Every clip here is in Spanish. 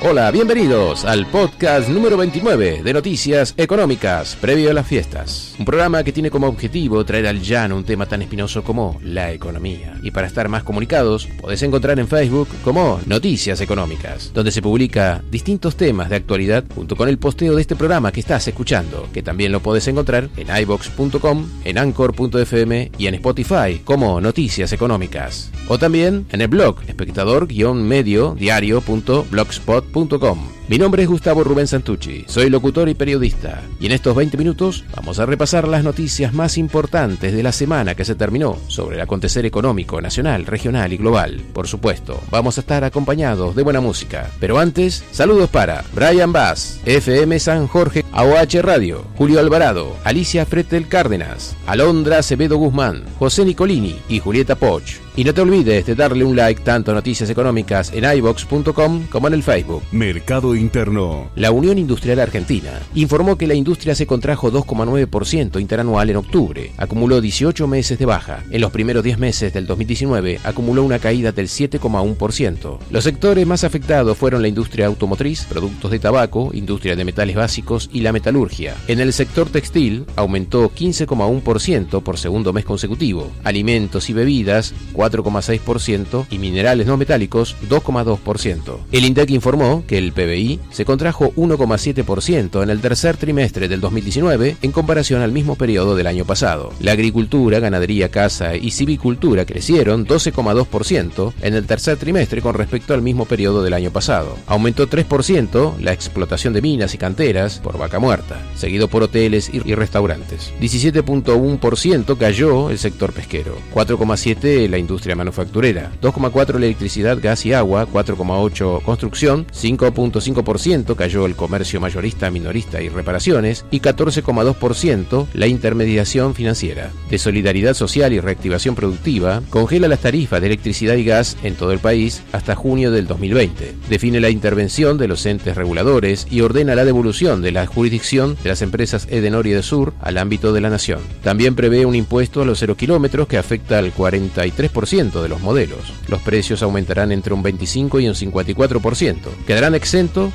Hola, bienvenidos al podcast número 29 de Noticias Económicas, previo a las fiestas. Un programa que tiene como objetivo traer al llano un tema tan espinoso como la economía. Y para estar más comunicados, podés encontrar en Facebook como Noticias Económicas, donde se publica distintos temas de actualidad junto con el posteo de este programa que estás escuchando, que también lo podés encontrar en ibox.com, en anchor.fm y en Spotify como Noticias Económicas. O también en el blog espectador-medio diario.blogspot mi nombre es Gustavo Rubén Santucci, soy locutor y periodista, y en estos 20 minutos vamos a repasar las noticias más importantes de la semana que se terminó sobre el acontecer económico nacional, regional y global. Por supuesto, vamos a estar acompañados de buena música, pero antes, saludos para Brian Bass, FM San Jorge, AOH Radio, Julio Alvarado, Alicia Fretel Cárdenas, Alondra Acevedo Guzmán, José Nicolini y Julieta Poch. Y no te olvides de darle un like tanto a Noticias Económicas en ibox.com como en el Facebook. Mercado Interno. La Unión Industrial Argentina informó que la industria se contrajo 2,9% interanual en octubre. Acumuló 18 meses de baja. En los primeros 10 meses del 2019 acumuló una caída del 7,1%. Los sectores más afectados fueron la industria automotriz, productos de tabaco, industria de metales básicos y la metalurgia. En el sector textil aumentó 15,1% por segundo mes consecutivo. Alimentos y bebidas 4,6% y minerales no metálicos 2,2%. El INDEC informó que el PBI se contrajo 1,7% en el tercer trimestre del 2019 en comparación al mismo periodo del año pasado. La agricultura, ganadería, caza y civicultura crecieron 12,2% en el tercer trimestre con respecto al mismo periodo del año pasado. Aumentó 3% la explotación de minas y canteras por vaca muerta, seguido por hoteles y restaurantes. 17,1% cayó el sector pesquero, 4,7% la industria manufacturera, 2,4% electricidad, gas y agua, 4,8% construcción, 5,5% cayó el comercio mayorista, minorista y reparaciones y 14,2% la intermediación financiera. De solidaridad social y reactivación productiva, congela las tarifas de electricidad y gas en todo el país hasta junio del 2020. Define la intervención de los entes reguladores y ordena la devolución de la jurisdicción de las empresas Edenor y Sur al ámbito de la nación. También prevé un impuesto a los cero kilómetros que afecta al 43% de los modelos. Los precios aumentarán entre un 25 y un 54%. Quedarán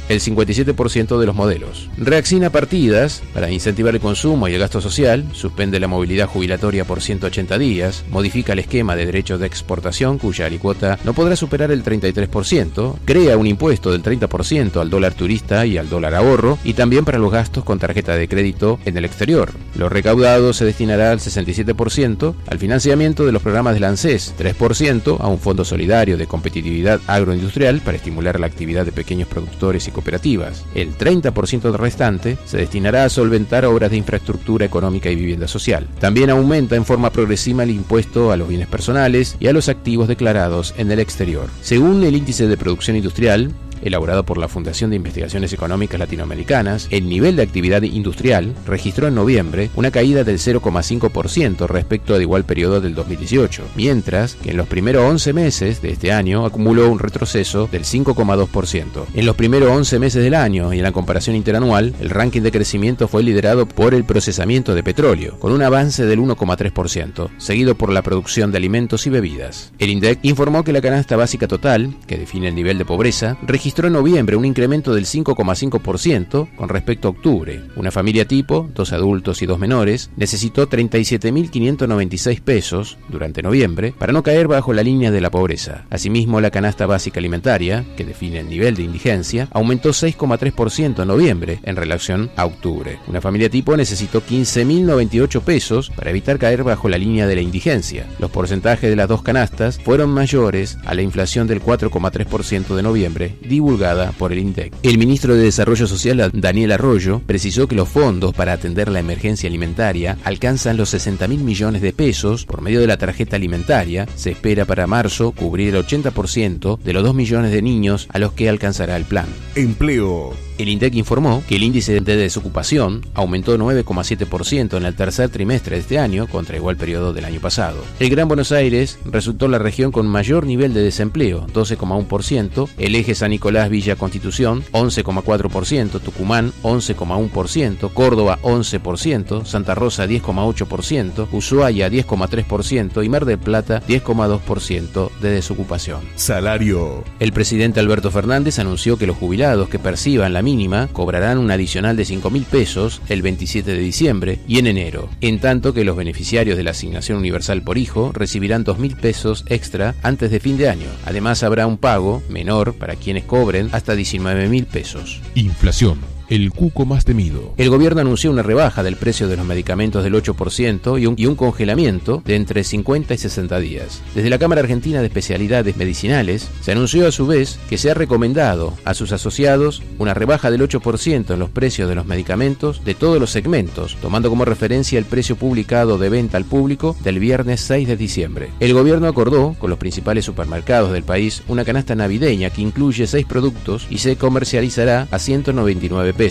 el 57% de los modelos. Reacciona partidas para incentivar el consumo y el gasto social, suspende la movilidad jubilatoria por 180 días, modifica el esquema de derechos de exportación cuya alicuota no podrá superar el 33%, crea un impuesto del 30% al dólar turista y al dólar ahorro y también para los gastos con tarjeta de crédito en el exterior. Lo recaudado se destinará al 67% al financiamiento de los programas del ANSES, 3% a un fondo solidario de competitividad agroindustrial para estimular la actividad de pequeños productores y cooperativas. El 30% restante se destinará a solventar obras de infraestructura económica y vivienda social. También aumenta en forma progresiva el impuesto a los bienes personales y a los activos declarados en el exterior. Según el índice de producción industrial, elaborado por la Fundación de Investigaciones Económicas Latinoamericanas, el nivel de actividad industrial registró en noviembre una caída del 0,5% respecto al igual periodo del 2018, mientras que en los primeros 11 meses de este año acumuló un retroceso del 5,2%. En los primeros 11 meses del año y en la comparación interanual, el ranking de crecimiento fue liderado por el procesamiento de petróleo, con un avance del 1,3%, seguido por la producción de alimentos y bebidas. El INDEC informó que la canasta básica total, que define el nivel de pobreza, registró en noviembre un incremento del 5,5% con respecto a octubre. Una familia tipo, dos adultos y dos menores, necesitó 37.596 pesos durante noviembre para no caer bajo la línea de la pobreza. Asimismo, la canasta básica alimentaria, que define el nivel de indigencia, aumentó 6,3% en noviembre en relación a octubre. Una familia tipo necesitó 15.098 pesos para evitar caer bajo la línea de la indigencia. Los porcentajes de las dos canastas fueron mayores a la inflación del 4,3% de noviembre, divulgada por el INDEC. El ministro de Desarrollo Social, Daniel Arroyo, precisó que los fondos para atender la emergencia alimentaria alcanzan los 60 mil millones de pesos por medio de la tarjeta alimentaria. Se espera para marzo cubrir el 80% de los 2 millones de niños a los que alcanzará el plan. Empleo. El INDEC informó que el índice de desocupación aumentó 9,7% en el tercer trimestre de este año contra igual periodo del año pasado. El Gran Buenos Aires resultó la región con mayor nivel de desempleo, 12,1%, el eje San Nicolás Villa Constitución, 11,4%, Tucumán, 11,1%, Córdoba, 11%, Santa Rosa, 10,8%, Ushuaia, 10,3% y Mar del Plata, 10,2% de desocupación. Salario. El presidente Alberto Fernández anunció que los jubilados que perciban la mínima cobrarán un adicional de 5 mil pesos el 27 de diciembre y en enero, en tanto que los beneficiarios de la asignación universal por hijo recibirán 2 mil pesos extra antes de fin de año. Además habrá un pago menor para quienes cobren hasta 19 mil pesos. Inflación el cuco más temido. El gobierno anunció una rebaja del precio de los medicamentos del 8% y un, congelamiento de entre 50 y 60 días. Desde la Cámara Argentina de Especialidades Medicinales se anunció a su vez que se ha recomendado a sus asociados una rebaja del 8% en los precios de los medicamentos de todos los segmentos, tomando como referencia el precio publicado de venta al público del viernes 6 de diciembre. El gobierno acordó con los principales supermercados del país una canasta navideña que incluye 6 productos y se comercializará a 199 pesos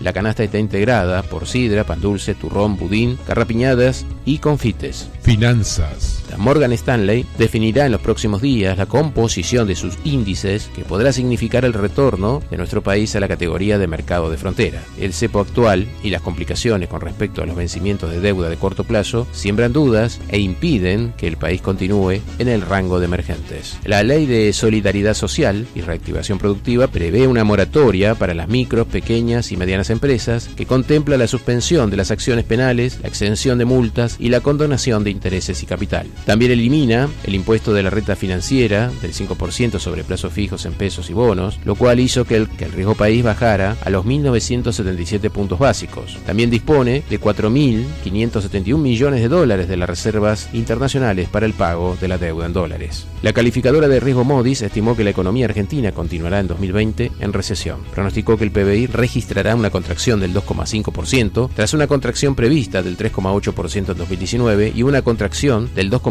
la canasta está integrada por sidra, pan dulce, turrón, budín, carrapiñadas y confites. Finanzas. La Morgan Stanley definirá en los próximos días la composición de sus índices que podrá significar el retorno de nuestro país a la categoría de mercado de frontera. El cepo actual y las complicaciones con respecto a los vencimientos de deuda de corto plazo siembran dudas e impiden que el país continúe en el rango de emergentes. La Ley de Solidaridad Social y Reactivación Productiva prevé una moratoria para las micros, pequeñas y medianas empresas que contempla la suspensión de las acciones penales, la exención de multas y la condonación de intereses y capital. También elimina el impuesto de la renta financiera del 5% sobre plazos fijos en pesos y bonos, lo cual hizo que el, riesgo país bajara a los 1.977 puntos básicos. También dispone de 4.571 millones de dólares de las reservas internacionales para el pago de la deuda en dólares. La calificadora de riesgo Modis estimó que la economía argentina continuará en 2020 en recesión. Pronosticó que el PBI registrará una contracción del 2,5% tras una contracción prevista del 3,8% en 2019 y una contracción del 2,5%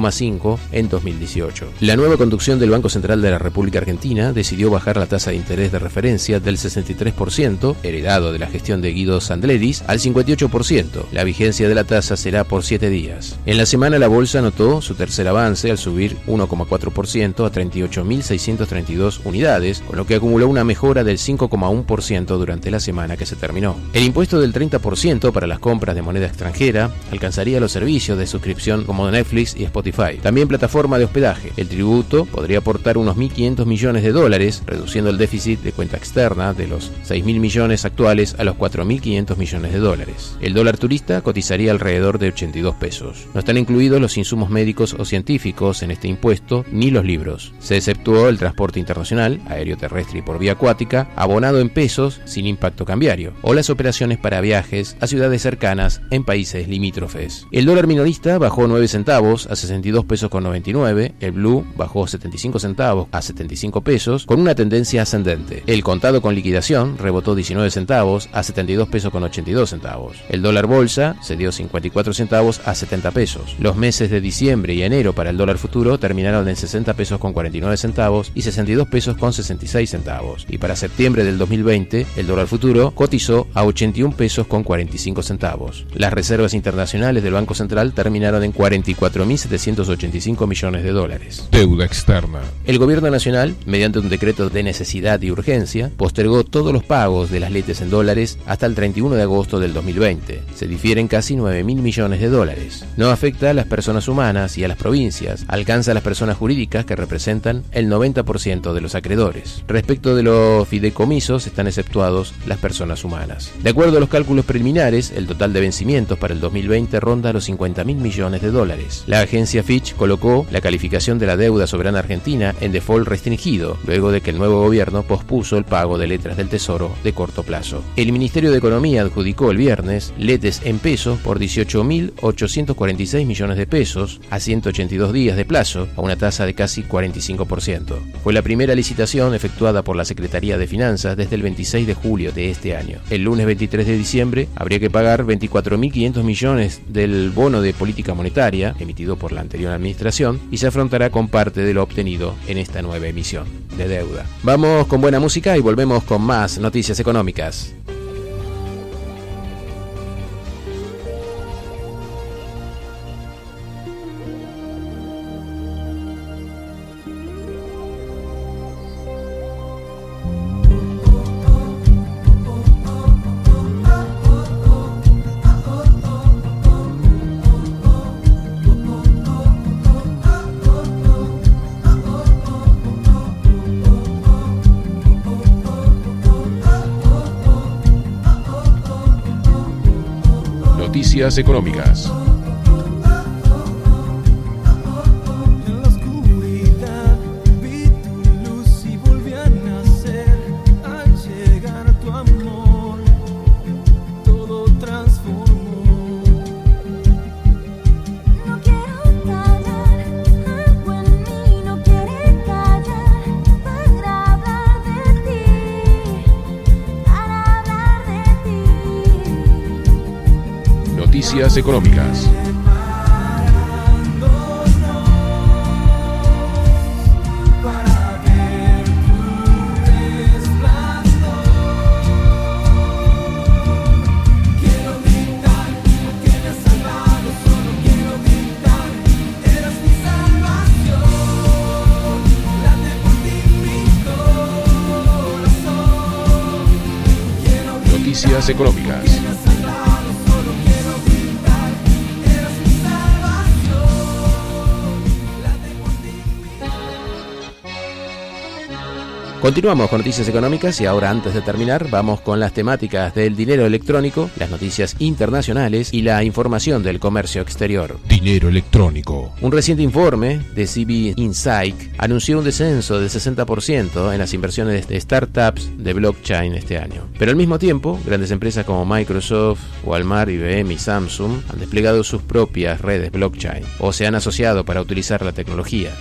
en 2018. La nueva conducción del Banco Central de la República Argentina decidió bajar la tasa de interés de referencia del 63%, heredado de la gestión de Guido Sandledis, al 58%. La vigencia de la tasa será por 7 días. En la semana la bolsa notó su tercer avance al subir 1,4% a 38.632 unidades, con lo que acumuló una mejora del 5,1% durante la semana que se terminó. El impuesto del 30% para las compras de moneda extranjera alcanzaría los servicios de suscripción como Netflix y Spotify. También plataforma de hospedaje. El tributo podría aportar unos 1.500 millones de dólares, reduciendo el déficit de cuenta externa de los 6.000 millones actuales a los 4.500 millones de dólares. El dólar turista cotizaría alrededor de 82 pesos. No están incluidos los insumos médicos o científicos en este impuesto, ni los libros. Se exceptuó el transporte internacional, aéreo terrestre y por vía acuática, abonado en pesos sin impacto cambiario, o las operaciones para viajes a ciudades cercanas en países limítrofes. El dólar minorista bajó 9 centavos a 62 pesos con 99, el blue bajó 75 centavos a 75 pesos con una tendencia ascendente. El contado con liquidación rebotó 19 centavos a 72 pesos con 82 centavos. El dólar bolsa se dio 54 centavos a 70 pesos. Los meses de diciembre y enero para el dólar futuro terminaron en 60 pesos con 49 centavos y 62 pesos con 66 centavos. Y para septiembre del 2020, el dólar futuro cotizó a 81 pesos con 45 centavos. Las reservas internacionales del Banco Central terminaron en 44.785 millones de dólares. Deuda externa. El gobierno nacional, mediante un decreto de necesidad y urgencia, postergó todos los pagos de las letes en dólares hasta el 31 de agosto del 2020. Se difieren casi 9.000 millones de dólares. No afecta a las personas humanas y a las provincias, alcanza a las personas jurídicas que representan el 90% de los acreedores. Respecto de los fideicomisos están exceptuados las personas humanas. De acuerdo a los cálculos preliminares, el total de vencimientos para el 2020 ronda los 50 mil millones de dólares. La agencia Fitch colocó la calificación de la deuda soberana argentina en default restringido, luego de que el nuevo gobierno pospuso el pago de letras del Tesoro de corto plazo. El Ministerio de Economía adjudicó el viernes letes en pesos por 18.846 millones de pesos a 182 días de plazo, a una tasa de casi 45%. Fue la primera licitación efectuada por la Secretaría de Finanzas desde el 26 de julio de este año. El lunes 23 de diciembre habría que pagar 24.500 millones del bono de política monetaria emitido por la anterior administración y se afrontará con parte de lo obtenido en esta nueva emisión de deuda. Vamos con buena música y volvemos con más noticias económicas. Económicas. Quiero gritar Noticias Económicas. Continuamos con noticias económicas y ahora antes de terminar vamos con las temáticas del dinero electrónico, las noticias internacionales y la información del comercio exterior. Dinero electrónico. Un reciente informe de CB Insight anunció un descenso del 60% en las inversiones de startups de blockchain este año. Pero al mismo tiempo, grandes empresas como Microsoft, Walmart, IBM y Samsung han desplegado sus propias redes blockchain o se han asociado para utilizar la tecnología.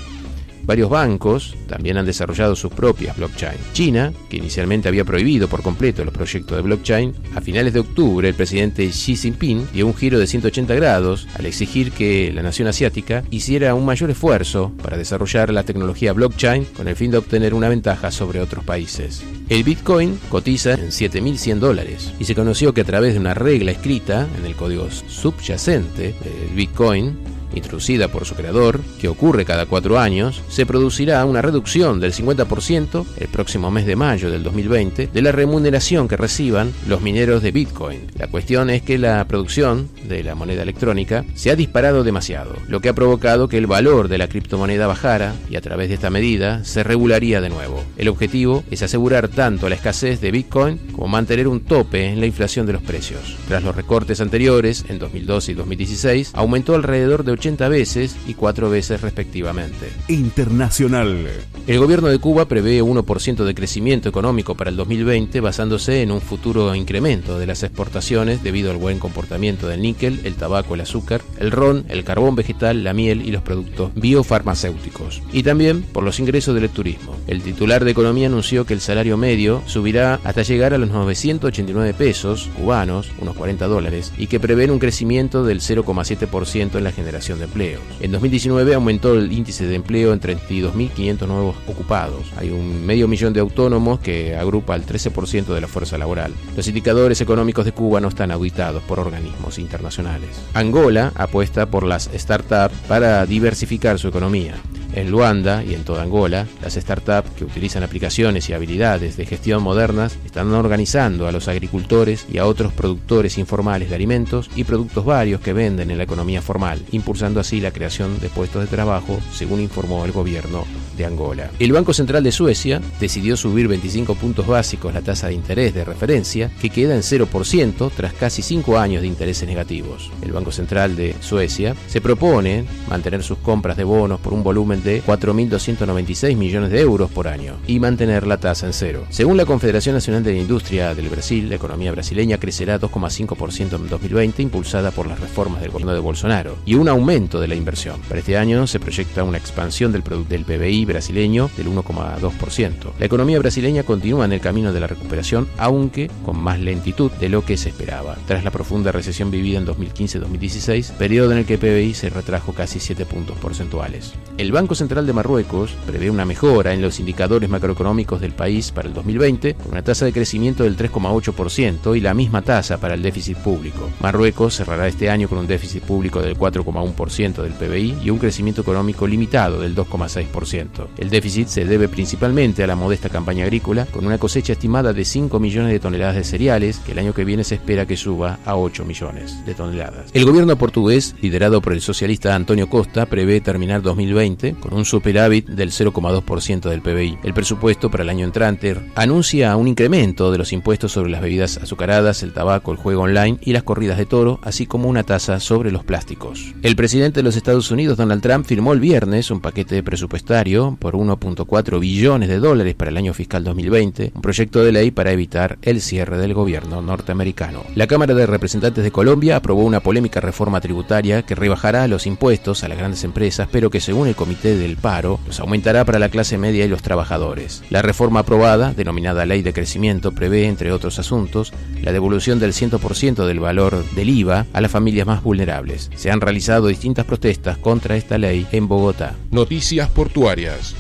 Varios bancos también han desarrollado sus propias blockchain. China, que inicialmente había prohibido por completo los proyectos de blockchain, a finales de octubre el presidente Xi Jinping dio un giro de 180 grados al exigir que la nación asiática hiciera un mayor esfuerzo para desarrollar la tecnología blockchain con el fin de obtener una ventaja sobre otros países. El Bitcoin cotiza en 7.100 dólares y se conoció que a través de una regla escrita en el código subyacente del Bitcoin, introducida por su creador, que ocurre cada cuatro años, se producirá una reducción del 50% el próximo mes de mayo del 2020 de la remuneración que reciban los mineros de Bitcoin. La cuestión es que la producción de la moneda electrónica se ha disparado demasiado, lo que ha provocado que el valor de la criptomoneda bajara y a través de esta medida se regularía de nuevo. El objetivo es asegurar tanto la escasez de Bitcoin como mantener un tope en la inflación de los precios. Tras los recortes anteriores, en 2012 y 2016, aumentó alrededor de 80 veces y 4 veces respectivamente. Internacional. El gobierno de Cuba prevé 1% de crecimiento económico para el 2020 basándose en un futuro incremento de las exportaciones debido al buen comportamiento del níquel, el tabaco, el azúcar, el ron, el carbón vegetal, la miel y los productos biofarmacéuticos. Y también por los ingresos del turismo. El titular de Economía anunció que el salario medio subirá hasta llegar a los 989 pesos cubanos, unos 40 dólares, y que prevén un crecimiento del 0,7% en la generación de empleos. En 2019 aumentó el índice de empleo en 32.500 nuevos ocupados. Hay un medio millón de autónomos que agrupa el 13% de la fuerza laboral. Los indicadores económicos de Cuba no están auditados por organismos internacionales. Angola apuesta por las startups para diversificar su economía. En Luanda y en toda Angola, las startups que utilizan aplicaciones y habilidades de gestión modernas están organizando a los agricultores y a otros productores informales de alimentos y productos varios que venden en la economía formal, impulsando así la creación de puestos de trabajo, según informó el gobierno de Angola. El Banco Central de Suecia decidió subir 25 puntos básicos la tasa de interés de referencia, que queda en 0% tras casi 5 años de intereses negativos. El Banco Central de Suecia se propone mantener sus compras de bonos por un volumen de 4.296 millones de euros por año y mantener la tasa en cero. Según la Confederación Nacional de la Industria del Brasil, la economía brasileña crecerá 2,5% en 2020 impulsada por las reformas del gobierno de Bolsonaro y un aumento de la inversión. Para este año se proyecta una expansión del, del PBI brasileño del 1,2%. La economía brasileña continúa en el camino de la recuperación, aunque con más lentitud de lo que se esperaba. Tras la profunda recesión vivida en 2015-2016, periodo en el que el PBI se retrajo casi 7 puntos porcentuales. El Banco Central de Marruecos prevé una mejora en los indicadores macroeconómicos del país para el 2020, con una tasa de crecimiento del 3,8% y la misma tasa para el déficit público. Marruecos cerrará este año con un déficit público del 4,1% del PBI y un crecimiento económico limitado del 2,6%. El déficit se debe principalmente a la modesta campaña agrícola, con una cosecha estimada de 5 millones de toneladas de cereales, que el año que viene se espera que suba a 8 millones de toneladas. El gobierno portugués, liderado por el socialista Antonio Costa, prevé terminar 2020 con un superávit del 0,2% del PBI. El presupuesto para el año entrante anuncia un incremento de los impuestos sobre las bebidas azucaradas, el tabaco, el juego online y las corridas de toro, así como una tasa sobre los plásticos. El presidente de los Estados Unidos, Donald Trump, firmó el viernes un paquete presupuestario por 1.4 billones de dólares para el año fiscal 2020, un proyecto de ley para evitar el cierre del gobierno norteamericano. La Cámara de Representantes de Colombia aprobó una polémica reforma tributaria que rebajará los impuestos a las grandes empresas, pero que según el Comité del Paro, los aumentará para la clase media y los trabajadores. La reforma aprobada, denominada Ley de Crecimiento, prevé, entre otros asuntos, la devolución del 100% del valor del IVA a las familias más vulnerables. Se han realizado distintas protestas contra esta ley en Bogotá. Noticias portuarias.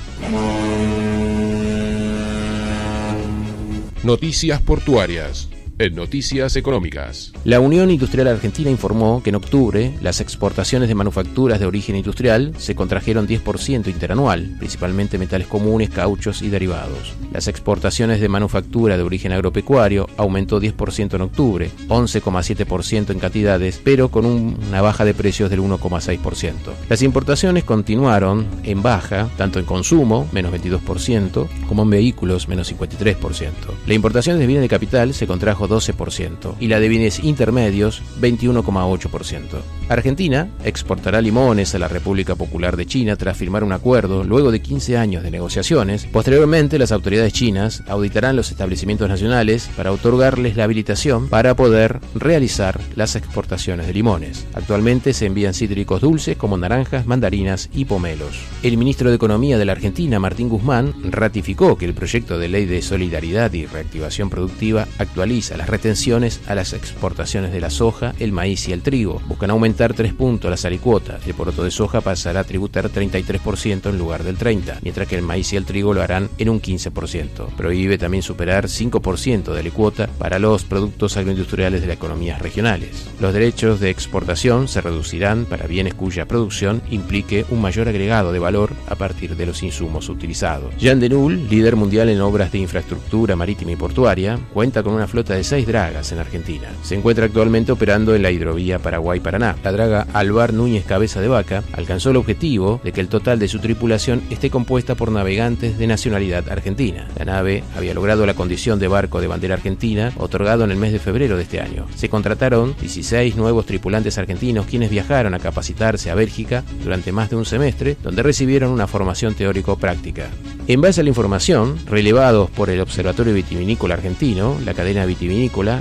Noticias portuarias. En Noticias Económicas. La Unión Industrial Argentina informó que en octubre las exportaciones de manufacturas de origen industrial se contrajeron 10% interanual, principalmente metales comunes, cauchos y derivados. Las exportaciones de manufactura de origen agropecuario aumentó 10% en octubre, 11,7% en cantidades, pero con un- una baja de precios del 1,6%. Las importaciones continuaron en baja, tanto en consumo, menos 22%, como en vehículos, menos 53%. La importación de bienes de capital se contrajo 12% y la de bienes intermedios 21,8%. Argentina exportará limones a la República Popular de China tras firmar un acuerdo luego de 15 años de negociaciones. Posteriormente, las autoridades chinas auditarán los establecimientos nacionales para otorgarles la habilitación para poder realizar las exportaciones de limones. Actualmente se envían cítricos dulces como naranjas, mandarinas y pomelos. El ministro de Economía de la Argentina, Martín Guzmán, ratificó que el proyecto de ley de solidaridad y reactivación productiva actualiza las retenciones a las exportaciones de la soja, el maíz y el trigo. Buscan aumentar 3 puntos las alicuotas. El poroto de soja pasará a tributar 33% en lugar del 30%, mientras que el maíz y el trigo lo harán en un 15%. Prohíbe también superar 5% de alicuota para los productos agroindustriales de las economías regionales. Los derechos de exportación se reducirán para bienes cuya producción implique un mayor agregado de valor a partir de los insumos utilizados. Jean Denul, líder mundial en obras de infraestructura marítima y portuaria, cuenta con una flota de seis dragas en Argentina. Se encuentra actualmente operando en la hidrovía Paraguay-Paraná. La draga Alvar Núñez Cabeza de Vaca alcanzó el objetivo de que el total de su tripulación esté compuesta por navegantes de nacionalidad argentina. La nave había logrado la condición de barco de bandera argentina, otorgado en el mes de febrero de este año. Se contrataron 16 nuevos tripulantes argentinos quienes viajaron a capacitarse a Bélgica durante más de un semestre, donde recibieron una formación teórico-práctica. En base a la información, relevados por el Observatorio Vitivinícola Argentino, la cadena vitivinícola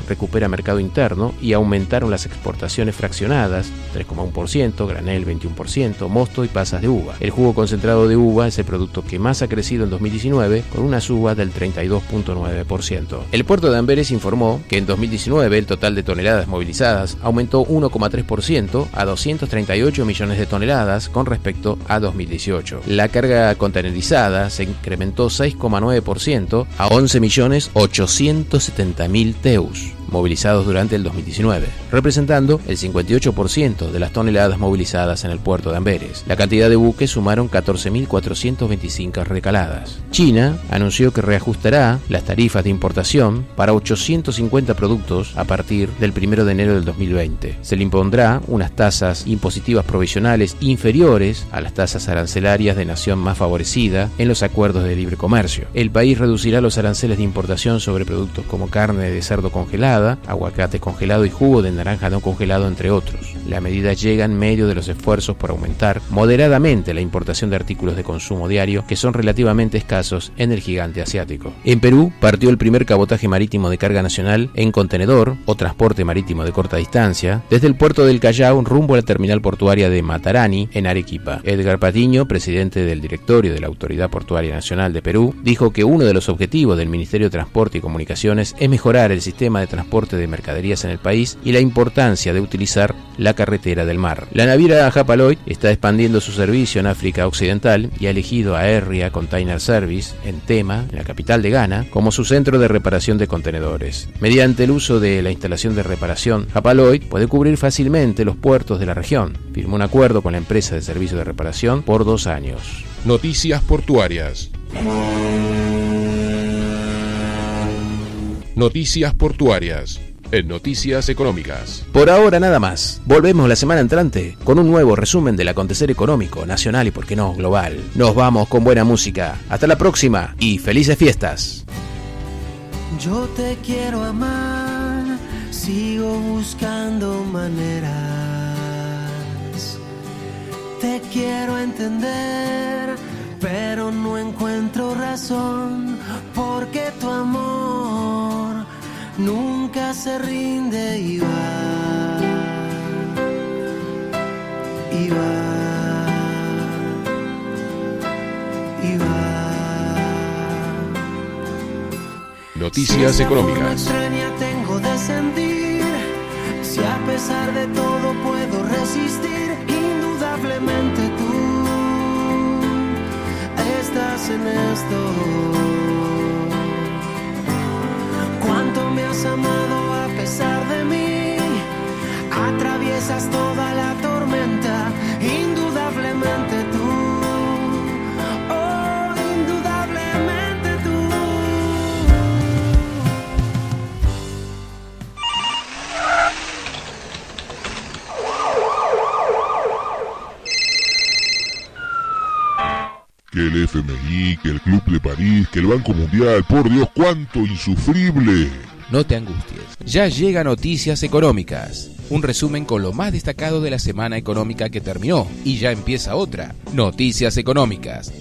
recupera mercado interno y aumentaron las exportaciones fraccionadas, 3,1%, granel 21%, mosto y pasas de uva. El jugo concentrado de uva es el producto que más ha crecido en 2019, con una suba del 32,9%. El puerto de Amberes informó que en 2019 el total de toneladas movilizadas aumentó 1,3% a 238 millones de toneladas con respecto a 2018. La carga contenerizada se incrementó 6,9% a 11.870.000 Deus. Movilizados durante el 2019, representando el 58% de las toneladas movilizadas en el puerto de Amberes. La cantidad de buques sumaron 14.425 recaladas. China anunció que reajustará las tarifas de importación para 850 productos a partir del 1 de enero del 2020. Se le impondrá unas tasas impositivas provisionales inferiores a las tasas arancelarias de nación más favorecida en los acuerdos de libre comercio. El país reducirá los aranceles de importación sobre productos como carne de cerdo congelada, aguacate congelado y jugo de naranja no congelado, entre otros. La medida llega en medio de los esfuerzos por aumentar moderadamente la importación de artículos de consumo diario que son relativamente escasos en el gigante asiático. En Perú partió el primer cabotaje marítimo de carga nacional en contenedor o transporte marítimo de corta distancia desde el puerto del Callao rumbo a la terminal portuaria de Matarani en Arequipa. Edgar Patiño, presidente del directorio de la Autoridad Portuaria Nacional de Perú, dijo que uno de los objetivos del Ministerio de Transporte y Comunicaciones es mejorar el sistema de transporte de mercaderías en el país y la importancia de utilizar la carretera del mar. La naviera Japaloy está expandiendo su servicio en África Occidental y ha elegido a Airria Container Service en Tema, en la capital de Ghana, como su centro de reparación de contenedores. Mediante el uso de la instalación de reparación, Japaloy puede cubrir fácilmente los puertos de la región. Firmó un acuerdo con la empresa de servicio de reparación por dos años. Noticias portuarias. Noticias portuarias. En Noticias Económicas. Por ahora nada más. Volvemos la semana entrante con un nuevo resumen del acontecer económico, nacional y por qué no global. Nos vamos con buena música. Hasta la próxima y felices fiestas. Yo te quiero amar, sigo buscando maneras. Te quiero entender, pero no encuentro razón, se rinde y va. Y va. Y va. Noticias Si Económicas. extraña tengo de sentir, si a pesar de todo puedo resistir, indudablemente tú estás en esto. Banco Mundial, por Dios, cuánto insufrible. No te angusties. Ya llega Noticias Económicas. Un resumen con lo más destacado de la semana económica que terminó. Y ya empieza otra. Noticias Económicas.